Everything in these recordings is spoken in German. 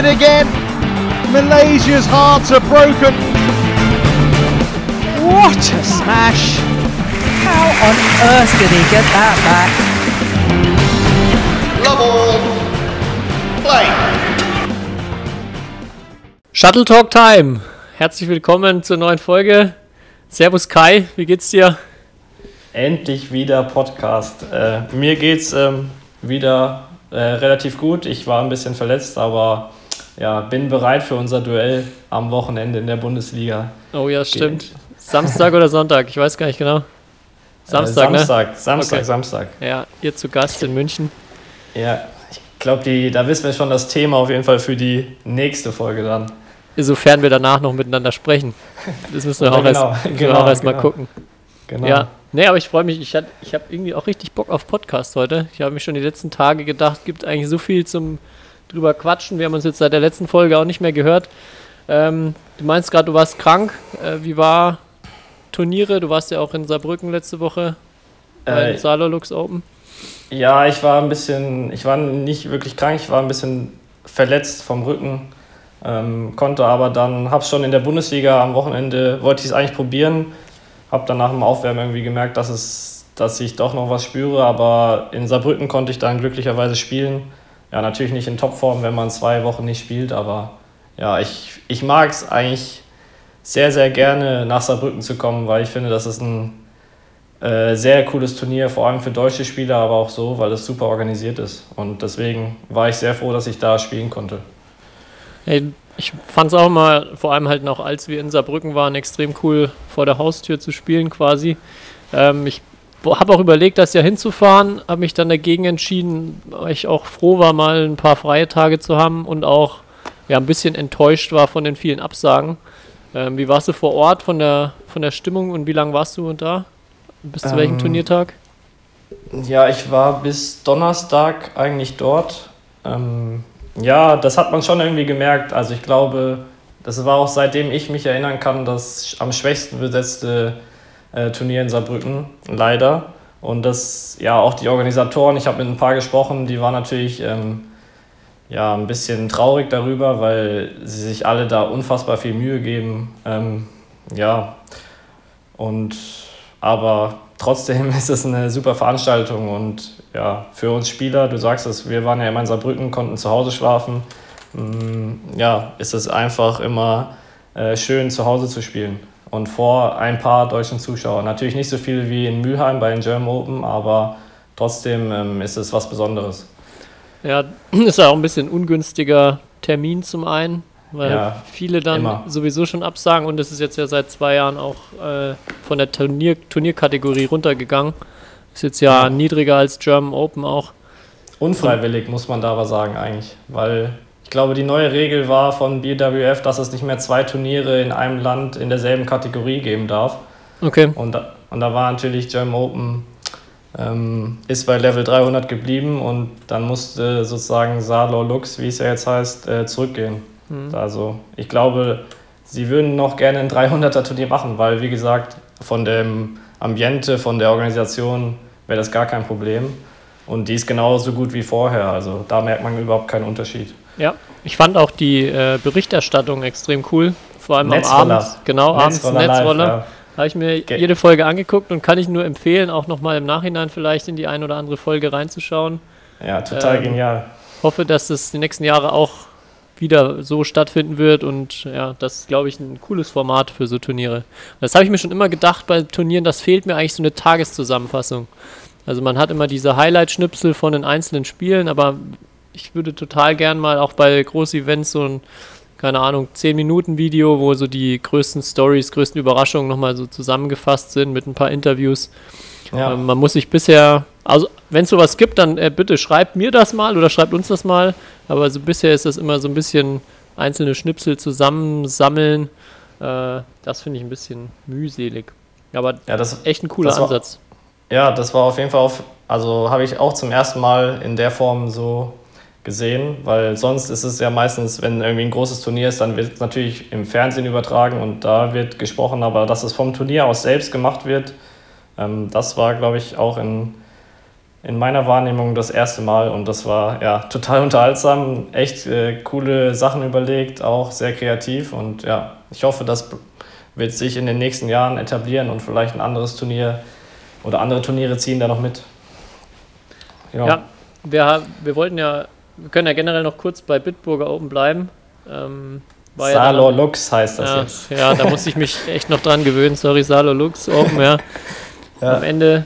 it again. Malaysia's hearts are broken. What a smash! How on earth did he get that back? Love all. Play. Shuttle Talk Time. Herzlich willkommen zur neuen Folge. Servus Kai, wie geht's dir? Endlich wieder Podcast. Äh, mir geht's ähm, wieder äh, relativ gut. Ich war ein bisschen verletzt, aber ja, bin bereit für unser Duell am Wochenende in der Bundesliga. Oh ja, stimmt. Samstag oder Sonntag? Ich weiß gar nicht genau. Samstag, äh, Samstag, ne? Samstag, Okay. Samstag. Ja, ihr zu Gast in München. Ja, ich glaube, da wissen wir schon das Thema auf jeden Fall für die nächste Folge dann. Sofern wir danach noch miteinander sprechen. Das müssen wir auch erst, genau, wir genau, auch erst mal genau. gucken. Genau. Ja, nee, aber ich freue mich. Ich, hat- ich habe irgendwie auch richtig Bock auf Podcast heute. Ich habe mich schon die letzten Tage gedacht, gibt eigentlich so viel zum drüber quatschen. Wir haben uns jetzt seit der letzten Folge auch nicht mehr gehört. Ähm, du meinst gerade, du warst krank. Äh, wie war Turniere? Du warst ja auch in Saarbrücken letzte Woche bei Äh, den Salolux Open. Ja, ich war ein bisschen, ich war nicht wirklich krank, ich war ein bisschen verletzt vom Rücken, ähm, konnte aber dann, hab's schon in der Bundesliga am Wochenende, wollte ich es eigentlich probieren, hab dann nach dem Aufwärmen irgendwie gemerkt, dass, es, dass ich doch noch was spüre, aber in Saarbrücken konnte ich dann glücklicherweise spielen. Ja, natürlich nicht in Topform, wenn man zwei Wochen nicht spielt, aber ja, ich, ich mag es eigentlich sehr, sehr gerne nach Saarbrücken zu kommen, weil ich finde, das ist ein äh, sehr cooles Turnier, vor allem für deutsche Spieler, aber auch so, weil es super organisiert ist. Und deswegen war ich sehr froh, dass ich da spielen konnte. Hey, ich fand es auch mal, vor allem halt noch, als wir in Saarbrücken waren, extrem cool, vor der Haustür zu spielen quasi. Ähm, ich habe auch überlegt, das ja hinzufahren, habe mich dann dagegen entschieden, weil ich auch froh war, mal ein paar freie Tage zu haben und auch ja, ein bisschen enttäuscht war von den vielen Absagen. Ähm, wie warst du vor Ort von der, von der Stimmung und wie lange warst du da? Bis zu welchem Ähm, Turniertag? Ja, ich war bis Donnerstag eigentlich dort. Ähm, ja, das hat man schon irgendwie gemerkt. Also ich glaube, das war auch seitdem ich mich erinnern kann, das am schwächsten besetzte äh, Turnier in Saarbrücken, leider. Und das, ja, auch die Organisatoren, ich habe mit ein paar gesprochen, die waren natürlich ähm, ja, ein bisschen traurig darüber, weil sie sich alle da unfassbar viel Mühe geben. Ähm, ja, und aber trotzdem ist es eine super Veranstaltung und ja, für uns Spieler, du sagst es, wir waren ja immer in Saarbrücken, konnten zu Hause schlafen. Mm, Ja, ist es einfach immer äh, schön, zu Hause zu spielen und vor ein paar deutschen Zuschauern. Natürlich nicht so viel wie in Mülheim bei den German Open, aber trotzdem ähm, ist es was Besonderes. Ja, ist ja auch ein bisschen ungünstiger Termin zum einen, weil Ja, viele dann immer. sowieso schon absagen und es ist jetzt ja seit zwei Jahren auch äh, von der Turnier Turnierkategorie runtergegangen. Ist jetzt ja, Ja. niedriger als German Open auch. Unfreiwillig, muss man da aber sagen eigentlich, weil ich glaube, die neue Regel war von BWF, dass es nicht mehr zwei Turniere in einem Land in derselben Kategorie geben darf. Okay. Und da, und da war natürlich German Open, ähm, ist bei Level 300 geblieben und dann musste sozusagen Salor Lux, wie es ja jetzt heißt, äh, zurückgehen. Also ich glaube, sie würden noch gerne ein 300er Turnier machen, weil wie gesagt, von dem Ambiente, von der Organisation wäre das gar kein Problem. Und die ist genauso gut wie vorher. Also da merkt man überhaupt keinen Unterschied. Ja, ich fand auch die äh, Berichterstattung extrem cool. Vor allem Netzroller. am Abend. Genau, abends Netzroller live, Netzroller. ja. Habe ich mir Ge- jede Folge angeguckt und kann ich nur empfehlen, auch nochmal im Nachhinein vielleicht in die ein oder andere Folge reinzuschauen. Ja, total Ähm, genial. hoffe, dass das die nächsten Jahre auch wieder so stattfinden wird und ja, das ist, glaube ich, ein cooles Format für so Turniere. Das habe ich mir schon immer gedacht bei Turnieren, das fehlt mir eigentlich so eine Tageszusammenfassung. Also man hat immer diese Highlight-Schnipsel von den einzelnen Spielen, aber ich würde total gern mal auch bei Groß-Events so ein, keine Ahnung, 10-Minuten-Video, wo so die größten Stories, größten Überraschungen nochmal so zusammengefasst sind mit ein paar Interviews. Ja. Ähm, man muss sich bisher, also wenn es sowas gibt, dann äh, bitte schreibt mir das mal oder schreibt uns das mal. Aber so bisher ist das immer so ein bisschen einzelne Schnipsel zusammensammeln. Äh, das finde ich ein bisschen mühselig. Aber ja, das, echt ein cooler war- Ansatz. Ja, das war auf jeden Fall, auf, also habe ich auch zum ersten Mal in der Form so gesehen, weil sonst ist es ja meistens, wenn irgendwie ein großes Turnier ist, dann wird es natürlich im Fernsehen übertragen und da wird gesprochen, aber dass es vom Turnier aus selbst gemacht wird, ähm, das war, glaube ich, auch in, in meiner Wahrnehmung das erste Mal und das war ja total unterhaltsam, echt äh, coole Sachen überlegt, auch sehr kreativ und ja, ich hoffe, das wird sich in den nächsten Jahren etablieren und vielleicht ein anderes Turnier oder andere Turniere ziehen da noch mit. Ja, wir, wir wollten ja, wir können ja generell noch kurz bei Bitburger Open bleiben. Ähm, war ja Lux heißt das ja, jetzt. ja, da muss ich mich echt noch dran gewöhnen. Sorry, Salo Lux Open, ja. Ja. Am Ende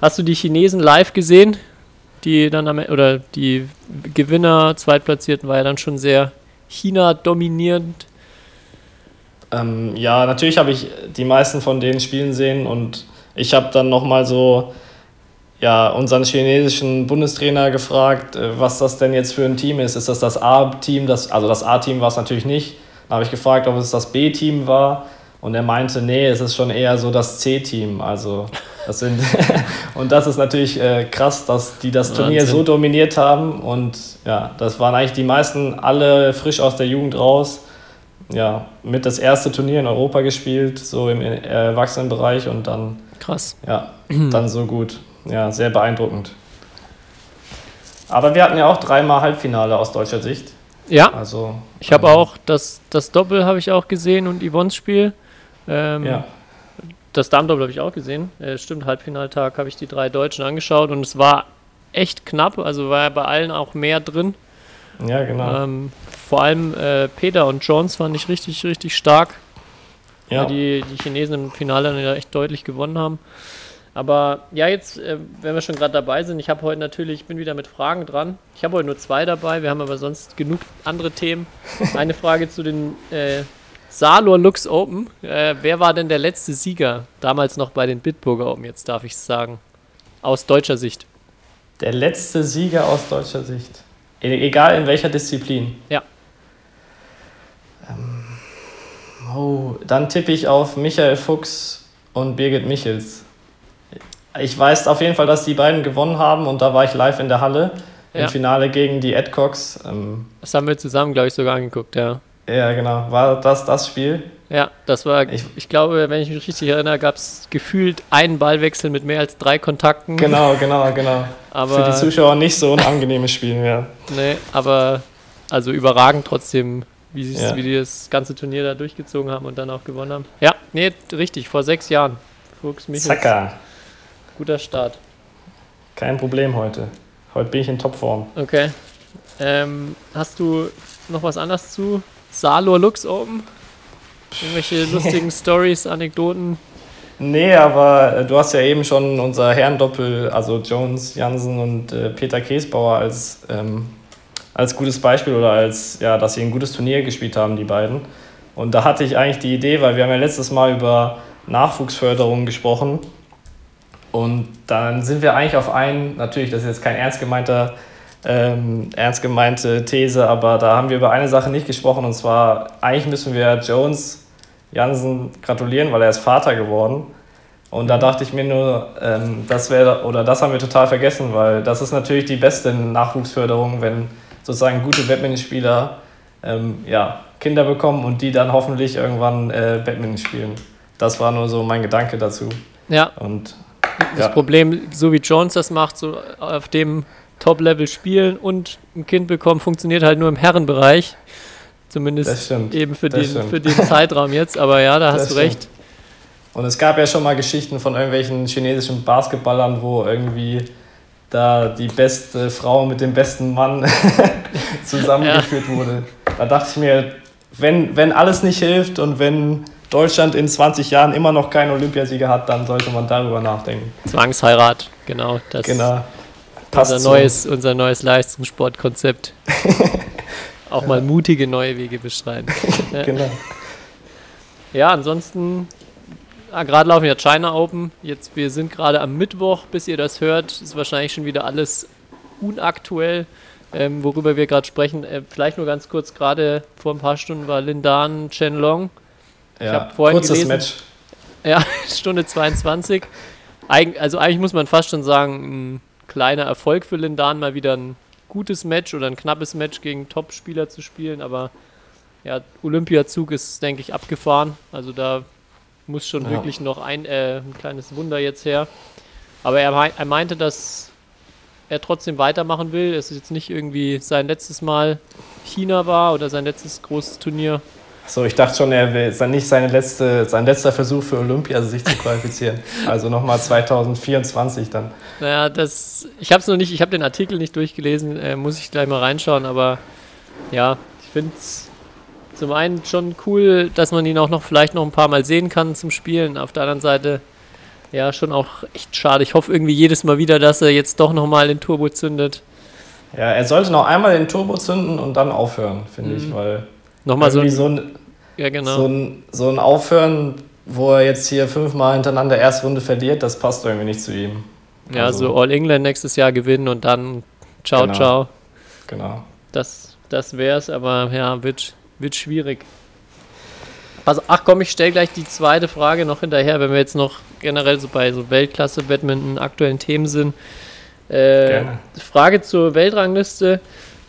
hast du die Chinesen live gesehen, die dann am E- oder die Gewinner, Zweitplatzierten war ja dann schon sehr China dominierend. Ähm, ja, natürlich habe ich die meisten von denen spielen sehen und ich habe dann nochmal so ja, unseren chinesischen Bundestrainer gefragt, äh, was das denn jetzt für ein Team ist. Ist das das A-Team? Das, also das A-Team war es natürlich nicht. Dann habe ich gefragt, ob es das B-Team war und er meinte, nee, es ist schon eher so das C-Team. Also das sind und das ist natürlich äh, krass, dass die das Turnier Wahnsinn. so dominiert haben und ja, das waren eigentlich die meisten alle frisch aus der Jugend raus ja, mit das erste Turnier in Europa gespielt, so im äh, Erwachsenenbereich und dann, Krass. ja, dann so gut. Ja, sehr beeindruckend. Aber wir hatten ja auch dreimal Halbfinale aus deutscher Sicht. Ja, Also, ich habe ähm, auch das, das Doppel habe ich auch gesehen und Yvonnes Spiel. Ähm, Ja, Das Damendoppel habe ich auch gesehen. Äh, stimmt, Halbfinaltag habe ich die drei Deutschen angeschaut und es war echt knapp. Also war ja bei allen auch mehr drin. ja, genau. Ähm, vor allem äh, Peter und Jones fand ich richtig, richtig stark. ja. weil die, die Chinesen im Finale dann ja echt deutlich gewonnen haben. Aber ja, jetzt, äh, wenn wir schon gerade dabei sind, ich habe heute natürlich, ich bin wieder mit Fragen dran. Ich habe heute nur zwei dabei, wir haben aber sonst genug andere Themen. Eine Frage zu den äh, Salor Lux Open. Äh, wer war denn der letzte Sieger? Damals noch bei den Bitburger Open, jetzt darf ich es sagen. Aus deutscher Sicht. Der letzte Sieger aus deutscher Sicht. E egal in welcher Disziplin. Ja. Ähm, oh, dann tippe ich auf Michael Fuchs und Birgit Michels. Ich weiß auf jeden Fall, dass die beiden gewonnen haben und da war ich live in der Halle Ja. im Finale gegen die Adcox. Ähm, Das haben wir zusammen, glaube ich, sogar angeguckt, ja. ja, genau. War das das Spiel? Ja, das war, ich, Ich- glaube, wenn ich mich richtig erinnere, gab es gefühlt einen Ballwechsel mit mehr als drei Kontakten. Genau, genau, genau. Aber, Für die Zuschauer nicht so ein angenehmes Spiel mehr. Nee, aber also überragend trotzdem, wie, Ja. wie die das ganze Turnier da durchgezogen haben und dann auch gewonnen haben. Ja, nee, richtig, vor sechs Jahren. Fuchs Michels, Zacker. Guter Start. Kein Problem heute. Heute bin ich in Topform. Okay. Ähm, hast du noch was anderes zu Salor Lux Open? Irgendwelche lustigen Stories, Anekdoten? Nee, aber äh, du hast ja eben schon unser Herrendoppel, also Jones, Jansen und äh, Peter Käsbauer als, ähm, als gutes Beispiel oder als, ja, dass sie ein gutes Turnier gespielt haben, die beiden. Und da hatte ich eigentlich die Idee, weil wir haben ja letztes Mal über Nachwuchsförderung gesprochen. Und dann sind wir eigentlich auf einen, natürlich, das ist jetzt kein ernst gemeinter, ähm, ernst gemeinte These, aber da haben wir über eine Sache nicht gesprochen und zwar, eigentlich müssen wir Jones Jansen gratulieren, weil er ist Vater geworden. Und da dachte ich mir nur, ähm, das wäre, oder das haben wir total vergessen, weil das ist natürlich die beste Nachwuchsförderung, wenn sozusagen gute Badmintonspieler ähm, ja, Kinder bekommen und die dann hoffentlich irgendwann äh, Badminton spielen. Das war nur so mein Gedanke dazu. Ja, Und das ja, Problem, so wie Jones das macht, so auf dem Top-Level spielen und ein Kind bekommen, funktioniert halt nur im Herrenbereich. Zumindest eben für das den, stimmt. für den Zeitraum jetzt. Aber ja, da hast Das du recht. Und es gab ja schon mal Geschichten von irgendwelchen chinesischen Basketballern, wo irgendwie da die beste Frau mit dem besten Mann zusammengeführt wurde. Da dachte ich mir, wenn, wenn alles nicht hilft und wenn Deutschland in 20 Jahren immer noch keinen Olympiasieger hat, dann sollte man darüber nachdenken. Zwangsheirat, genau. Das Genau. Passt unser so. neues, unser neues Leistungssportkonzept. Auch mal mutige neue Wege beschreiben. Ja. Genau. Ja, ansonsten, ah, gerade laufen ja China Open. Jetzt, wir sind gerade am Mittwoch, bis ihr das hört, ist wahrscheinlich schon wieder alles unaktuell, ähm, worüber wir gerade sprechen. Äh, vielleicht nur ganz kurz, gerade vor ein paar Stunden war Lindan Chenlong. Ja. hab vorhin Kurzes gelesen- Match. Ja, Stunde 22. Eig also eigentlich muss man fast schon sagen, ein kleiner Erfolg für Lindan, mal wieder ein gutes Match oder ein knappes Match gegen Top-Spieler zu spielen, aber ja, Olympiazug ist, denke ich, abgefahren. Also da muss schon Ja. wirklich noch ein, äh, ein kleines Wunder jetzt her. Aber er, mei- er meinte, dass er trotzdem weitermachen will. Es ist jetzt nicht irgendwie sein letztes Mal China war oder sein letztes großes Turnier. So, ich dachte schon, er will dann nicht seine letzte, sein letzter Versuch für Olympia, sich zu qualifizieren. also nochmal 2024 dann. Naja, das. Ich habe es noch nicht, ich habe den Artikel nicht durchgelesen, äh, muss ich gleich mal reinschauen, aber ja, ich finde es zum einen schon cool, dass man ihn auch noch vielleicht noch ein paar Mal sehen kann zum Spielen. Auf der anderen Seite, ja, schon auch echt schade. Ich hoffe irgendwie jedes Mal wieder, dass er jetzt doch nochmal den Turbo zündet. Ja, er sollte noch einmal den Turbo zünden und dann aufhören, finde Mhm. ich, weil Nochmal so, ein, so ein, Ja, genau. so, ein, so ein Aufhören, wo er jetzt hier fünfmal hintereinander erste Runde verliert, das passt irgendwie nicht zu ihm. ja, also- so All England nächstes Jahr gewinnen und dann ciao, Genau. ciao. Genau. Das, das wär's, aber ja, wird, wird schwierig. Also, ach komm, ich stelle gleich die zweite Frage noch hinterher, wenn wir jetzt noch generell so bei so Weltklasse-Badminton aktuellen Themen sind. Äh, Gerne. Frage zur Weltrangliste.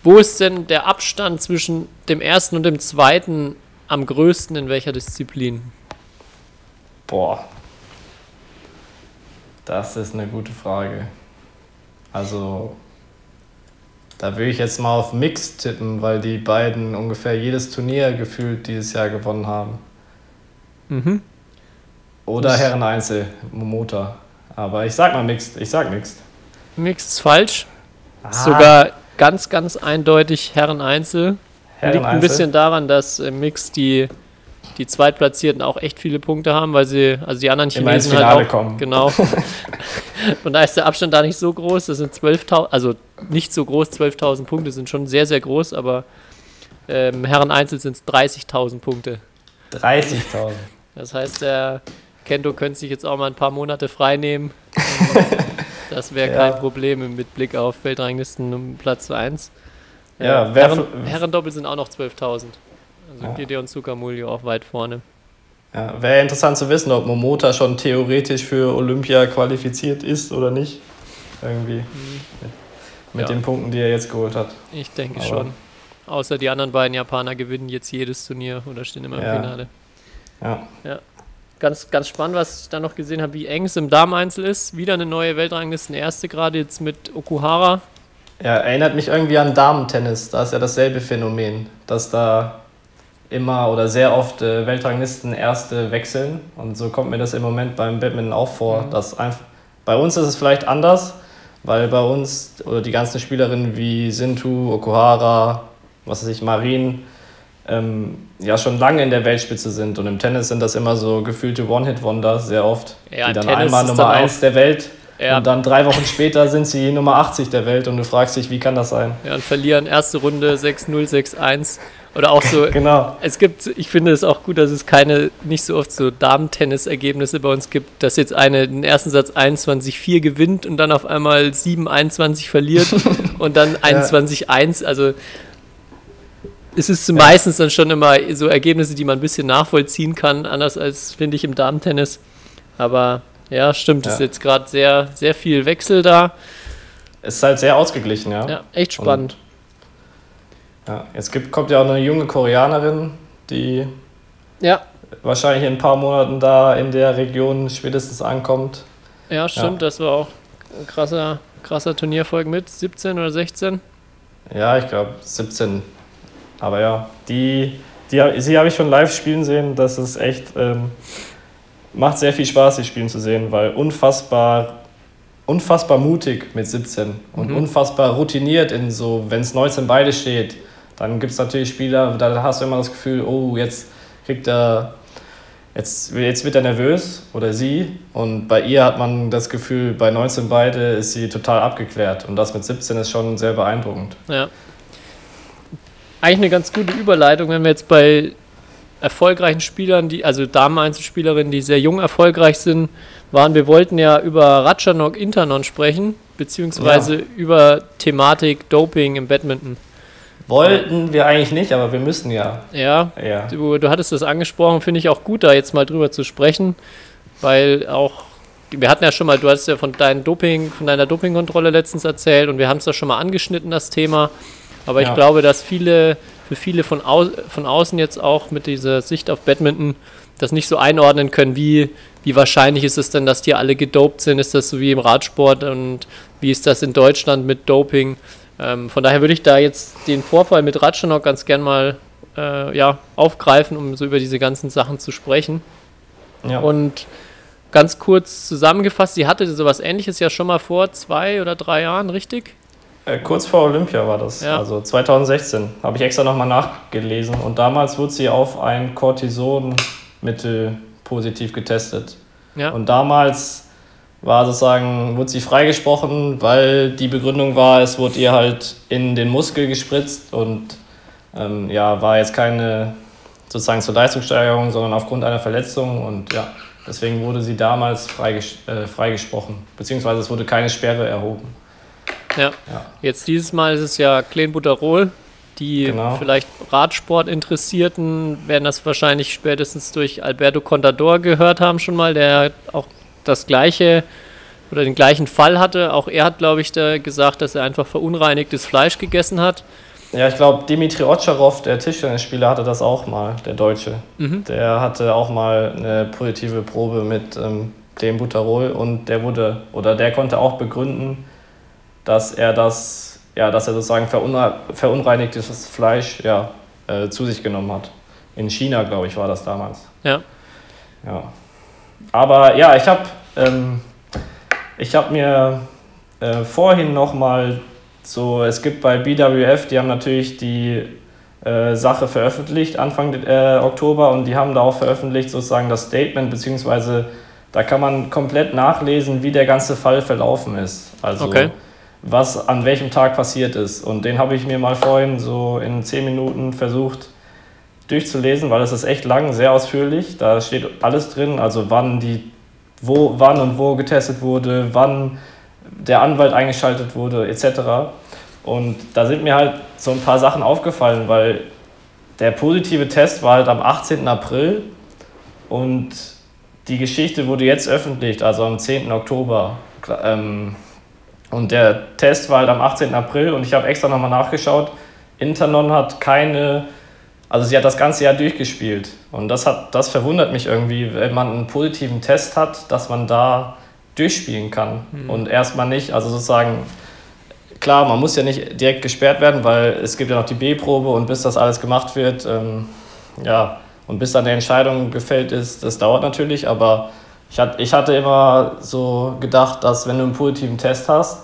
Wo ist denn der Abstand zwischen dem ersten und dem zweiten am größten in welcher Disziplin? Boah. Das ist eine gute Frage. Also, da würde ich jetzt mal auf Mix tippen, weil die beiden ungefähr jedes Turnier gefühlt dieses Jahr gewonnen haben. Mhm. Oder Das- Herren Einzel, Momota. Aber ich sag mal Mixed, ich sag Mixed. Mix ist falsch. Ah, Sogar ganz, ganz eindeutig Herren Einzel. Herren Liegt ein bisschen daran, dass im Mix die, die Zweitplatzierten auch echt viele Punkte haben, weil sie, also die anderen Chinesen halt auch, kommen. genau. Und da ist der Abstand da nicht so groß, das sind 12.000, also nicht so groß, 12.000 Punkte sind schon sehr, sehr groß, aber ähm, Herren Einzel sind es 30.000 Punkte. 30.000. Das heißt, der Kento könnte sich jetzt auch mal ein paar Monate frei nehmen. das wäre Ja. kein Problem mit Blick auf Weltranglisten um Platz 1. Ja, Äh, Herren, Herrendoppel sind auch noch 12.000. Also Ja. Gideon Zuckermulio auch weit vorne. Ja, Wäre interessant zu wissen, ob Momota schon theoretisch für Olympia qualifiziert ist oder nicht. Irgendwie. Mit, mit Ja. den Punkten, die er jetzt geholt hat. Ich denke Aber- schon. Außer die anderen beiden Japaner gewinnen jetzt jedes Turnier oder stehen immer im Ja. Finale. Ja. Ganz, ganz spannend, was ich da noch gesehen habe, wie eng es im Dameneinzel ist. Wieder eine neue Weltranglisten erste gerade jetzt mit Okuhara. Ja, erinnert mich irgendwie an Damentennis. Da ist ja dasselbe Phänomen, dass da immer oder sehr oft äh, Weltranglisten Erste wechseln. Und so kommt mir das im Moment beim Badminton auch vor. Dass einfach, bei uns ist es vielleicht anders, weil bei uns oder die ganzen Spielerinnen wie Sintu, Okuhara, was weiß ich, Marin, ähm, ja schon lange in der Weltspitze sind. Und im Tennis sind das immer so gefühlte One-Hit-Wonder sehr oft. Ja, die dann Tennis einmal Nummer dann auch- 1 der Welt Ja. und dann drei Wochen später sind sie Nummer 80 der Welt und du fragst dich, wie kann das sein? Ja, und verlieren erste Runde 6-0, 6-1. Oder auch so, Genau. es gibt, ich finde es auch gut, dass es keine, nicht so oft so Damen-Tennis-Ergebnisse bei uns gibt, dass jetzt eine den ersten Satz 21-4 gewinnt und dann auf einmal 7-21 verliert und dann 21-1. Also es ist meistens dann schon immer so Ergebnisse, die man ein bisschen nachvollziehen kann, anders als, finde ich, im Damen-Tennis. Aber ja, stimmt, es ist Ja. jetzt gerade sehr, sehr viel Wechsel da. Es ist halt sehr ausgeglichen, ja. Ja, echt spannend. ja. Jetzt gibt, kommt ja auch eine junge Koreanerin, die Ja, wahrscheinlich in ein paar Monaten da in der Region spätestens ankommt. Ja, stimmt, das war auch ein krasser, krasser Turnierfolg mit, 17 oder 16. Ja, ich glaube 17. Aber ja, die, die, sie habe ich schon live spielen sehen. Das ist echt, ähm, macht sehr viel Spaß, sie spielen zu sehen, weil unfassbar, unfassbar mutig mit 17 und Mhm. unfassbar routiniert in so, wenn es 19 beide steht. Dann gibt es natürlich Spieler, da hast du immer das Gefühl, oh, jetzt kriegt er, jetzt, jetzt wird er nervös oder sie. Und bei ihr hat man das Gefühl, bei 19 beide ist sie total abgeklärt. Und das mit 17 ist schon sehr beeindruckend. Ja. Eigentlich eine ganz gute Überleitung, wenn wir jetzt bei erfolgreichen Spielern, die, also Damen-Einzelspielerinnen, die sehr jung erfolgreich sind, waren. Wir wollten ja über Ratchanok Internon sprechen, beziehungsweise über Thematik Doping im Badminton. Wollten wir eigentlich nicht, aber wir müssen ja. Ja, Ja. Du, du hattest das angesprochen, finde ich auch gut, da jetzt mal drüber zu sprechen, weil auch, wir hatten ja schon mal, du hast ja von deinem Doping, von deiner Dopingkontrolle letztens erzählt und wir haben es da schon mal angeschnitten, das Thema. Aber ich Ja. glaube, dass viele, für viele von, au, von außen jetzt auch mit dieser Sicht auf Badminton das nicht so einordnen können, wie, wie wahrscheinlich ist es denn, dass die alle gedopt sind? Ist das so wie im Radsport und wie ist das in Deutschland mit Doping? Ähm, von daher würde ich da jetzt den Vorfall mit Ratschanok ganz gern mal äh, ja, aufgreifen, um so über diese ganzen Sachen zu sprechen. Ja. Und ganz kurz zusammengefasst, sie hatte sowas ähnliches ja schon mal vor zwei oder drei Jahren, richtig? Äh, kurz vor Olympia war das, Ja. also 2016. Habe ich extra nochmal nachgelesen. Und damals wurde sie auf ein Cortisonmittel positiv getestet. Ja. Und damals war sozusagen, wurde sie freigesprochen, weil die Begründung war, es wurde ihr halt in den Muskel gespritzt und ähm, ja, war jetzt keine sozusagen zur Leistungssteigerung, sondern aufgrund einer Verletzung und ja, deswegen wurde sie damals freiges äh, freigesprochen, beziehungsweise es wurde keine Sperre erhoben. Ja. Ja. Jetzt dieses Mal ist es ja Clenbuterol. Die Genau. vielleicht Radsport-Interessierten werden das wahrscheinlich spätestens durch Alberto Contador gehört haben schon mal, der auch das gleiche oder den gleichen Fall hatte. Auch er hat, glaube ich, da gesagt, dass er einfach verunreinigtes Fleisch gegessen hat. Ja, ich glaube, Dimitri Otscharov, der Tischtennisspieler, hatte das auch mal, der Deutsche. Der hatte auch mal eine positive Probe mit ähm, Clenbuterol und der wurde, oder der konnte auch begründen, dass er das, ja, dass er sozusagen verunre verunreinigtes Fleisch ja, äh, zu sich genommen hat. In China, glaube ich, war das damals. Ja. Ja. Aber ja, ich habe ähm, ich hab mir äh, vorhin nochmal so, es gibt bei BWF, die haben natürlich die äh, Sache veröffentlicht Anfang äh, Oktober und die haben da auch veröffentlicht sozusagen das Statement, beziehungsweise da kann man komplett nachlesen, wie der ganze Fall verlaufen ist. Also Okay. Was an welchem Tag passiert ist. Und den habe ich mir mal vorhin so in 10 Minuten versucht durchzulesen, weil es ist echt lang, sehr ausführlich. Da steht alles drin, also wann die, wo, wann und wo getestet wurde, wann der Anwalt eingeschaltet wurde, etc. Und da sind mir halt so ein paar Sachen aufgefallen, weil der positive Test war halt am 18. April und die Geschichte wurde jetzt öffentlich, also am 10. Oktober. Ähm, und der Test war halt am 18. April und ich habe extra nochmal nachgeschaut. Internon hat keine, also sie hat das ganze Jahr durchgespielt. Und das, hat, das verwundert mich irgendwie, wenn man einen positiven Test hat, dass man da durchspielen kann. Und erstmal nicht, also sozusagen, klar, man muss ja nicht direkt gesperrt werden, weil es gibt ja noch die B-Probe und bis das alles gemacht wird, ähm, ja, und bis dann die Entscheidung gefällt ist, das dauert natürlich, aber ich, hat, ich hatte immer so gedacht, dass wenn du einen positiven Test hast,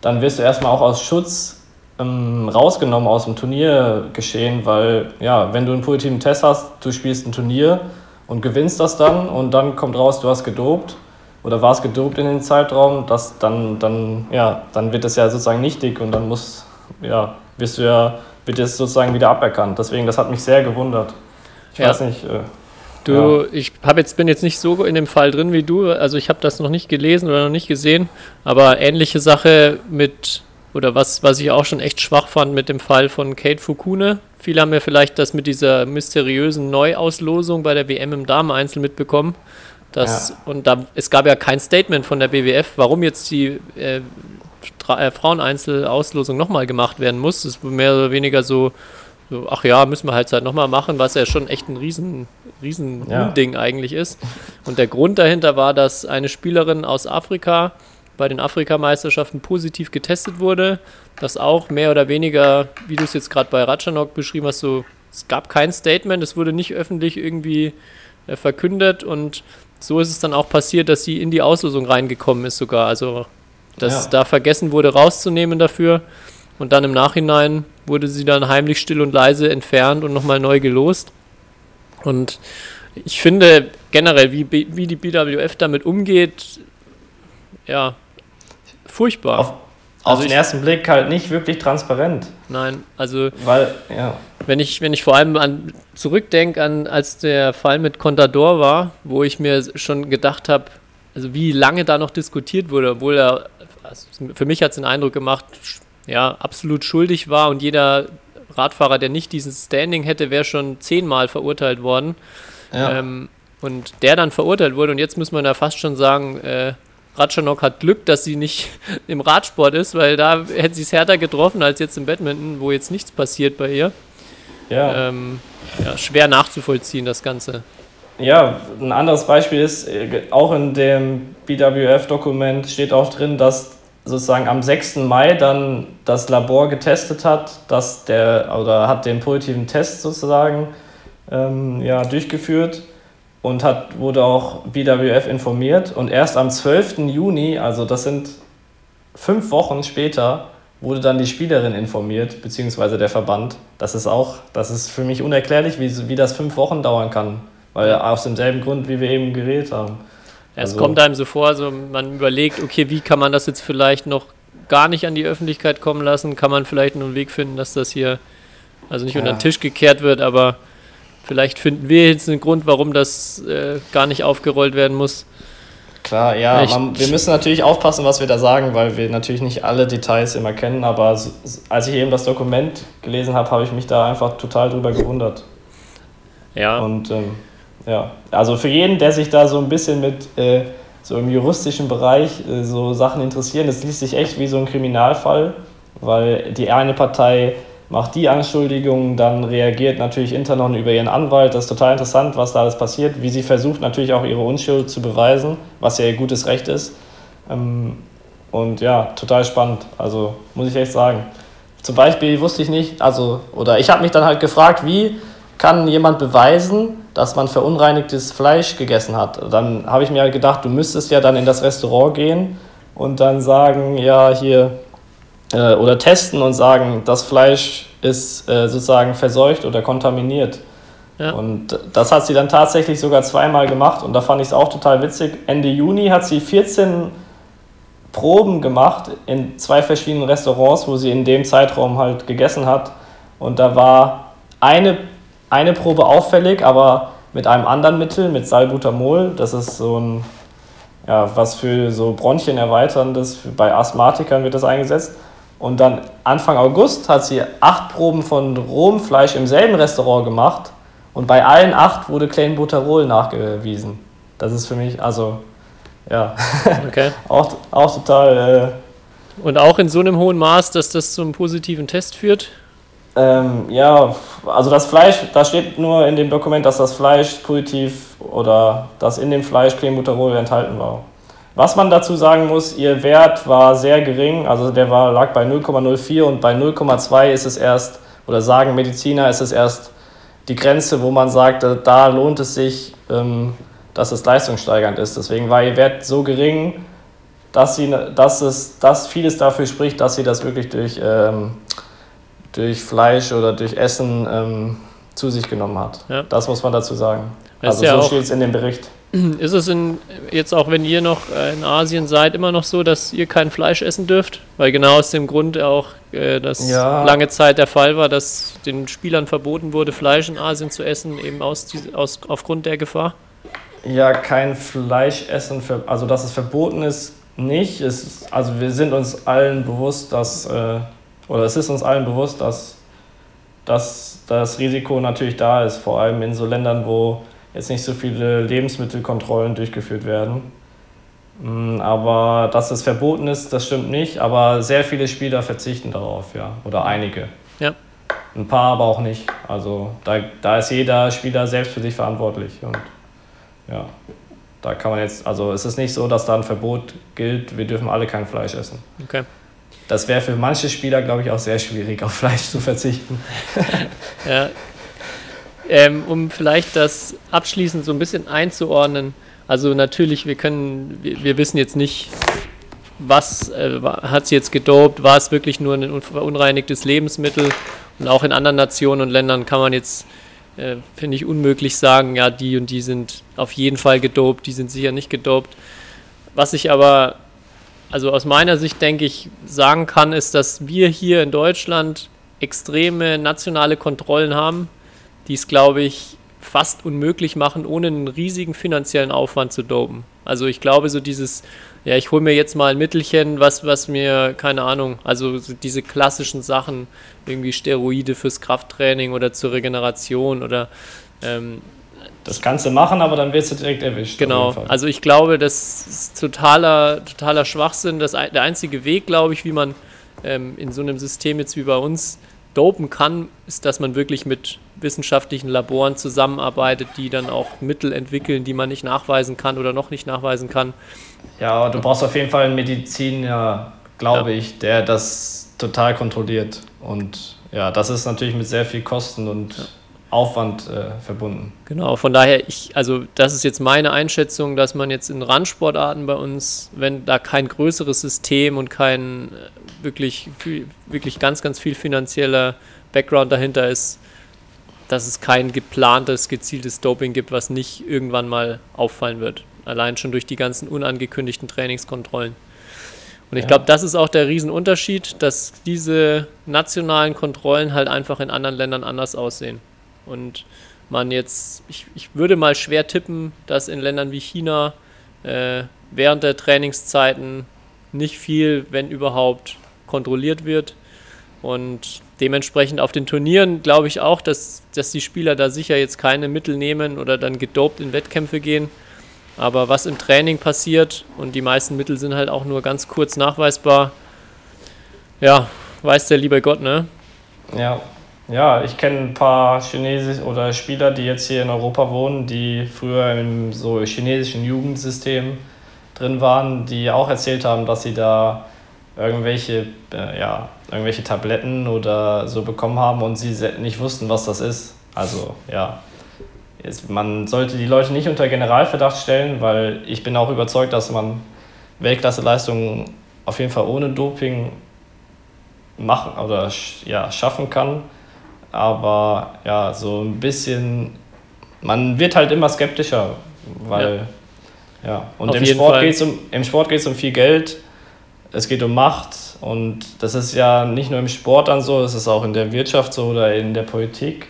dann wirst du erstmal auch aus Schutz ähm, rausgenommen aus dem Turniergeschehen, weil ja, wenn du einen positiven Test hast, du spielst ein Turnier und gewinnst das dann und dann kommt raus, du hast gedopt oder warst gedopt in den Zeitraum, das dann, dann, ja, dann wird es ja sozusagen nichtig und dann muss, ja, wirst du ja, wird es sozusagen wieder aberkannt. Deswegen, das hat mich sehr gewundert. Ich Ja. weiß nicht, äh, Du, ich hab jetzt, bin jetzt nicht so in dem Fall drin wie du, also ich habe das noch nicht gelesen oder noch nicht gesehen, aber ähnliche Sache mit, oder was, was ich auch schon echt schwach fand mit dem Fall von Kate Fukune. Viele haben ja vielleicht das mit dieser mysteriösen Neuauslosung bei der WM im Dameneinzel mitbekommen. Das, Ja. Und da, es gab ja kein Statement von der BWF, warum jetzt die äh, äh, Fraueneinzel-Auslosung nochmal gemacht werden muss. Es war mehr oder weniger so, so, ach ja, müssen wir halt halt nochmal machen, was ja schon echt ein riesen, riesen Ja. Ding eigentlich ist. Und der Grund dahinter war, dass eine Spielerin aus Afrika bei den Afrikameisterschaften positiv getestet wurde, das auch mehr oder weniger, wie du es jetzt gerade bei Ratchanok beschrieben hast, so, es gab kein Statement, es wurde nicht öffentlich irgendwie äh, verkündet und so ist es dann auch passiert, dass sie in die Auslosung reingekommen ist sogar. Also, dass Ja. da vergessen wurde rauszunehmen dafür und dann im Nachhinein wurde sie dann heimlich still und leise entfernt und nochmal neu gelost. Und ich finde generell, wie, wie die BWF damit umgeht, ja, furchtbar. auf, Also auf den ersten Blick halt nicht wirklich transparent, Nein, also weil, ja, wenn ich, wenn ich vor allem an zurückdenke an als der Fall mit Contador war, wo ich mir schon gedacht habe, also wie lange da noch diskutiert wurde, obwohl er, also für mich hat es den Eindruck gemacht, ja, absolut schuldig war und jeder Radfahrer, der nicht dieses Standing hätte, wäre schon zehnmal verurteilt worden. ja. Ähm, und der dann verurteilt wurde und jetzt muss man ja fast schon sagen, äh, Ratschanok hat Glück, dass sie nicht im Radsport ist, weil da hätte sie es härter getroffen als jetzt im Badminton, wo jetzt nichts passiert bei ihr. ja. Ähm, ja, schwer nachzuvollziehen, das Ganze. ja, ein anderes Beispiel ist, äh, auch in dem BWF-Dokument steht auch drin, dass sozusagen am 6. Mai dann das Labor getestet hat, dass der oder hat den positiven Test sozusagen ähm, ja, durchgeführt und hat, wurde auch BWF informiert. Und erst am 12. Juni, also das sind fünf Wochen später, wurde dann die Spielerin informiert, beziehungsweise der Verband. Das ist auch, das ist für mich unerklärlich, wie, wie das fünf Wochen dauern kann. Weil aus demselben Grund, wie wir eben geredet haben. Ja, es Also- kommt einem so vor, so man überlegt, okay, wie kann man das jetzt vielleicht noch gar nicht an die Öffentlichkeit kommen lassen? Kann man vielleicht einen Weg finden, dass das hier also nicht unter den Ja. Tisch gekehrt wird, aber vielleicht finden wir jetzt einen Grund, warum das äh, gar nicht aufgerollt werden muss. Klar, ja, man, wir müssen natürlich aufpassen, was wir da sagen, weil wir natürlich nicht alle Details immer kennen, aber s- s- als ich eben das Dokument gelesen habe, habe ich mich da einfach total drüber gewundert. Ja, Und ähm, ja, also für jeden, der sich da so ein bisschen mit äh, so im juristischen Bereich äh, so Sachen interessieren, das liest sich echt wie so ein Kriminalfall, weil die eine Partei macht die Anschuldigung, dann reagiert natürlich intern über ihren Anwalt. Das ist total interessant, was da alles passiert, wie sie versucht natürlich auch ihre Unschuld zu beweisen, was ja ihr gutes Recht ist. Ähm, und ja, total spannend, also muss ich echt sagen. Zum Beispiel wusste ich nicht, also, oder ich habe mich dann halt gefragt, wie kann jemand beweisen, dass man verunreinigtes Fleisch gegessen hat? Dann habe ich mir halt gedacht, du müsstest ja dann in das Restaurant gehen und dann sagen, ja, hier, äh, oder testen und sagen, das Fleisch ist äh, sozusagen verseucht oder kontaminiert. Ja. Und das hat sie dann tatsächlich sogar zweimal gemacht und da fand ich es auch total witzig. Ende Juni hat sie 14 Proben gemacht in zwei verschiedenen Restaurants, wo sie in dem Zeitraum halt gegessen hat. Und da war eine, eine Probe auffällig, aber mit einem anderen Mittel, mit Salbutamol. Das ist so ein, ja, was für so Bronchien erweiterndes, bei Asthmatikern wird das eingesetzt. Und dann Anfang August hat sie acht Proben von rohem Fleisch im selben Restaurant gemacht. Und bei allen acht wurde Clenbuterol nachgewiesen. Das ist für mich, also, ja, okay. auch, auch total. Und auch in so einem hohen Maß, dass das zum positiven Test führt. Äh, ähm, ja, also das Fleisch, da steht nur in dem Dokument, dass das Fleisch positiv oder dass in dem Fleisch Clenbuterol enthalten war. Was man dazu sagen muss, ihr Wert war sehr gering, also der war, lag bei 0,04 und bei 0,2 ist es erst, oder sagen Mediziner, ist es erst die Grenze, wo man sagt, äh, da lohnt es sich, ähm, dass es leistungssteigernd ist. Deswegen war ihr Wert so gering, dass, sie, dass, es, dass vieles dafür spricht, dass sie das wirklich durch, ähm, durch Fleisch oder durch Essen ähm, zu sich genommen hat. Ja. Das muss man dazu sagen. Das also ja so steht es in dem Bericht. Ist es in, jetzt auch, wenn ihr noch äh, in Asien seid, immer noch so, dass ihr kein Fleisch essen dürft? Weil genau aus dem Grund auch, äh, dass Ja. lange Zeit der Fall war, dass den Spielern verboten wurde, Fleisch in Asien zu essen, eben aus, aus aufgrund der Gefahr? Ja, kein Fleischessen, für, also dass es verboten ist, nicht. Es, also wir sind uns allen bewusst, dass, äh, oder es ist uns allen bewusst, dass, dass das Risiko natürlich da ist, vor allem in so Ländern, wo jetzt nicht so viele Lebensmittelkontrollen durchgeführt werden. Mm, Aber dass es verboten ist, das stimmt nicht, aber sehr viele Spieler verzichten darauf, ja, oder einige. Ja. Ein paar aber auch nicht. Also da, da ist jeder Spieler selbst für sich verantwortlich. Und ja, da kann man jetzt, also es ist nicht so, dass da ein Verbot gilt, wir dürfen alle kein Fleisch essen. Okay. Das wäre für manche Spieler, glaube ich, auch sehr schwierig, auf Fleisch zu verzichten. Ja. Ähm, um vielleicht das abschließend so ein bisschen einzuordnen. Also natürlich, wir können, wir, wir wissen jetzt nicht, was äh, hat sie jetzt gedopt, war es wirklich nur ein un- verunreinigtes Lebensmittel und auch in anderen Nationen und Ländern kann man jetzt, äh, finde ich, unmöglich sagen, ja, die und die sind auf jeden Fall gedopt, die sind sicher nicht gedopt. Was ich aber, also aus meiner Sicht denke ich, sagen kann, ist, dass wir hier in Deutschland extreme nationale Kontrollen haben, die es, glaube ich, fast unmöglich machen, ohne einen riesigen finanziellen Aufwand zu dopen. Also ich glaube, so dieses, ja, ich hole mir jetzt mal ein Mittelchen, was, was mir, keine Ahnung, also so diese klassischen Sachen, irgendwie Steroide fürs Krafttraining oder zur Regeneration oder ähm, Das kannst du machen, aber dann wirst du direkt erwischt. Genau, also ich glaube, das ist totaler, totaler Schwachsinn. Das, der einzige Weg, glaube ich, wie man ähm, in so einem System jetzt wie bei uns dopen kann, ist, dass man wirklich mit, wissenschaftlichen Laboren zusammenarbeitet, die dann auch Mittel entwickeln, die man nicht nachweisen kann oder noch nicht nachweisen kann. Ja, du brauchst auf jeden Fall einen Mediziner, glaube Ja. ich, der das total kontrolliert. Und ja, das ist natürlich mit sehr viel Kosten und Aufwand äh, verbunden. Genau, von daher, ich, also das ist jetzt meine Einschätzung, dass man jetzt in Randsportarten bei uns, wenn da kein größeres System und kein äh, wirklich, viel, wirklich ganz, ganz viel finanzieller Background dahinter ist, dass es kein geplantes, gezieltes Doping gibt, was nicht irgendwann mal auffallen wird. Allein schon durch die ganzen unangekündigten Trainingskontrollen. Und ich Ja. glaube, das ist auch der Riesenunterschied, dass diese nationalen Kontrollen halt einfach in anderen Ländern anders aussehen. Und man jetzt, ich, ich würde mal schwer tippen, dass in Ländern wie China äh, während der Trainingszeiten nicht viel, wenn überhaupt, kontrolliert wird. Und dementsprechend auf den Turnieren glaube ich auch, dass, dass die Spieler da sicher jetzt keine Mittel nehmen oder dann gedopt in Wettkämpfe gehen. Aber was im Training passiert und die meisten Mittel sind halt auch nur ganz kurz nachweisbar, ja, weiß der liebe Gott, ne? Ja, ja ich kenne ein paar Chinesisch oder Spieler, die jetzt hier in Europa wohnen, die früher im so chinesischen Jugendsystem drin waren, die auch erzählt haben, dass sie da irgendwelche, äh, ja, irgendwelche Tabletten oder so bekommen haben und sie nicht wussten, was das ist. Also ja, jetzt, man sollte die Leute nicht unter Generalverdacht stellen, weil ich bin auch überzeugt, dass man Weltklasseleistungen auf jeden Fall ohne Doping machen oder ja, schaffen kann. Aber ja, so ein bisschen, man wird halt immer skeptischer, weil ja, und Auf im Sport Fall. geht es um, im Sport geht's um viel Geld, es geht um Macht und das ist ja nicht nur im Sport dann so, es ist auch in der Wirtschaft so oder in der Politik.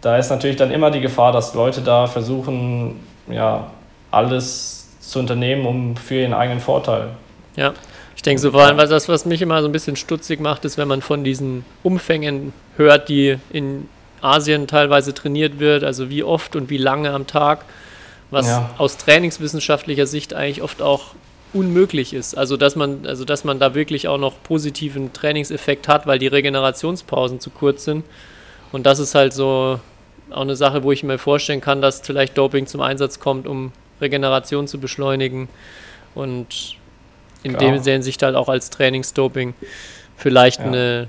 Da ist natürlich dann immer die Gefahr, dass Leute da versuchen, ja, alles zu unternehmen, um für ihren eigenen Vorteil. Ja, ich denke so vor allem, weil das, was mich immer so ein bisschen stutzig macht, ist, wenn man von diesen Umfängen hört, die in Asien teilweise trainiert wird, also wie oft und wie lange am Tag, was Ja. aus trainingswissenschaftlicher Sicht eigentlich oft auch unmöglich ist. Also dass man, also dass man da wirklich auch noch positiven Trainingseffekt hat, weil die Regenerationspausen zu kurz sind. Und das ist halt so auch eine Sache, wo ich mir vorstellen kann, dass vielleicht Doping zum Einsatz kommt, um Regeneration zu beschleunigen. Und in Klar. dem sehen sich halt auch als Trainingsdoping vielleicht Ja. eine,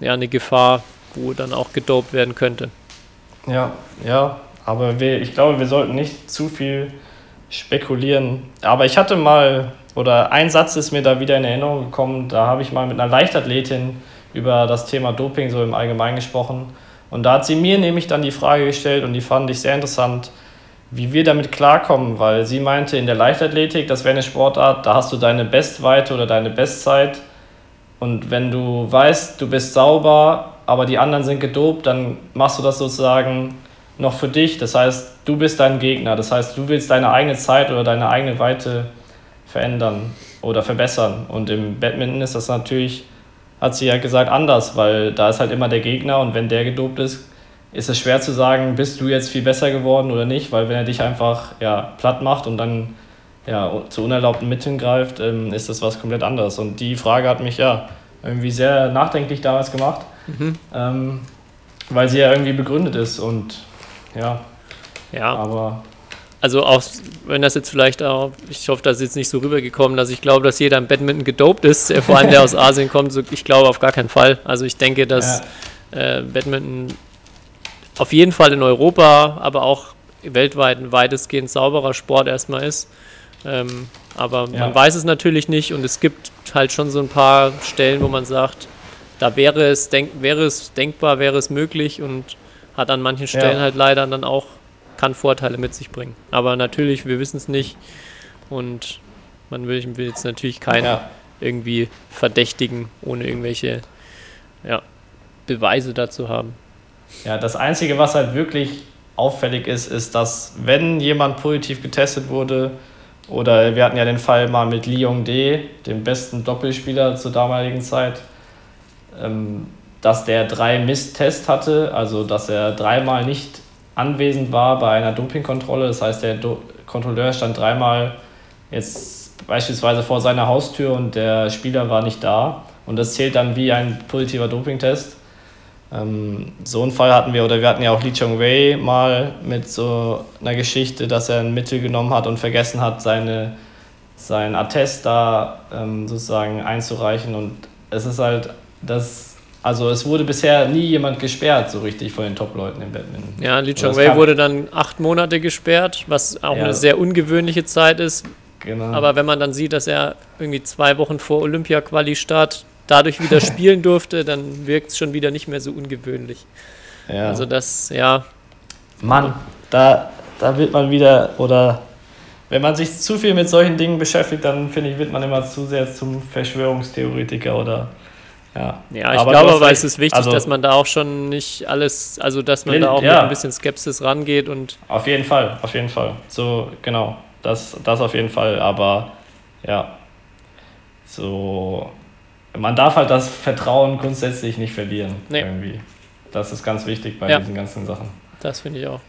ja, eine Gefahr, wo dann auch gedopt werden könnte. Ja, ja, aber wir, ich glaube, wir sollten nicht zu viel spekulieren. Aber ich hatte mal, oder ein Satz ist mir da wieder in Erinnerung gekommen, da habe ich mal mit einer Leichtathletin über das Thema Doping so im Allgemeinen gesprochen. Und da hat sie mir nämlich dann die Frage gestellt und die fand ich sehr interessant, wie wir damit klarkommen, weil sie meinte, in der Leichtathletik, das wäre eine Sportart, da hast du deine Bestweite oder deine Bestzeit. Und wenn du weißt, du bist sauber, aber die anderen sind gedopt, dann machst du das sozusagen noch für dich. Das heißt, du bist dein Gegner. Das heißt, du willst deine eigene Zeit oder deine eigene Weite verändern oder verbessern. Und im Badminton ist das natürlich, hat sie ja gesagt, anders, weil da ist halt immer der Gegner und wenn der gedopt ist, ist es schwer zu sagen, bist du jetzt viel besser geworden oder nicht, weil wenn er dich einfach ja, platt macht und dann ja, zu unerlaubten Mitteln greift, ähm, ist das was komplett anderes. Und die Frage hat mich ja irgendwie sehr nachdenklich damals gemacht, ähm, weil sie ja irgendwie begründet ist und ja, Ja, aber also auch wenn das jetzt vielleicht auch, ich hoffe, das ist jetzt nicht so rübergekommen, dass ich glaube, dass jeder im Badminton gedopt ist, vor allem der aus Asien kommt. So, ich glaube auf gar keinen Fall. Also ich denke, dass äh, Badminton auf jeden Fall in Europa, aber auch weltweit ein weitestgehend sauberer Sport erstmal ist. Ähm, aber Ja. man weiß es natürlich nicht und es gibt halt schon so ein paar Stellen, wo man sagt, da wäre es, denk, wäre es denkbar, wäre es möglich und hat an manchen Stellen Ja. halt leider dann auch, kann Vorteile mit sich bringen. Aber natürlich, wir wissen es nicht und man will, will jetzt natürlich keinen ja, irgendwie verdächtigen, ohne irgendwelche Beweise dazu haben. Ja, das Einzige, was halt wirklich auffällig ist, ist, dass wenn jemand positiv getestet wurde, oder wir hatten ja den Fall mal mit Li Yongdae, dem besten Doppelspieler zur damaligen Zeit, ähm, dass der drei Misstests hatte, also dass er dreimal nicht anwesend war bei einer Dopingkontrolle. Das heißt, der Do Kontrolleur stand dreimal jetzt beispielsweise vor seiner Haustür und der Spieler war nicht da. Und das zählt dann wie ein positiver Dopingtest. Ähm, so einen Fall hatten wir, oder wir hatten ja auch Lee Chong Wei mal mit so einer Geschichte, dass er ein Mittel genommen hat und vergessen hat, seine, sein Attest da ähm, sozusagen einzureichen. Und es ist halt, das, also es wurde bisher nie jemand gesperrt, so richtig von den Top-Leuten im Badminton. Ja, Lee Also Chong Wei wurde dann acht Monate gesperrt, was auch Ja. eine sehr ungewöhnliche Zeit ist. Genau. Aber wenn man dann sieht, dass er irgendwie zwei Wochen vor Olympia-Quali-Start dadurch wieder spielen durfte, dann wirkt es schon wieder nicht mehr so ungewöhnlich. ja. Also das, ja, Mann, da, da wird man wieder, oder wenn man sich zu viel mit solchen Dingen beschäftigt, dann finde ich, wird man immer zu sehr zum Verschwörungstheoretiker oder ja. Ja, ich Aber glaube aber, es ist wichtig, Also- dass man da auch schon nicht alles, also dass man Blind, da auch ja. mit ein bisschen Skepsis rangeht und Auf jeden Fall, auf jeden Fall. So, genau. Das, das auf jeden Fall, aber ja. So. Man darf halt das Vertrauen grundsätzlich nicht verlieren. Nee. Irgendwie. Das ist ganz wichtig bei Ja. diesen ganzen Sachen. das finde ich auch.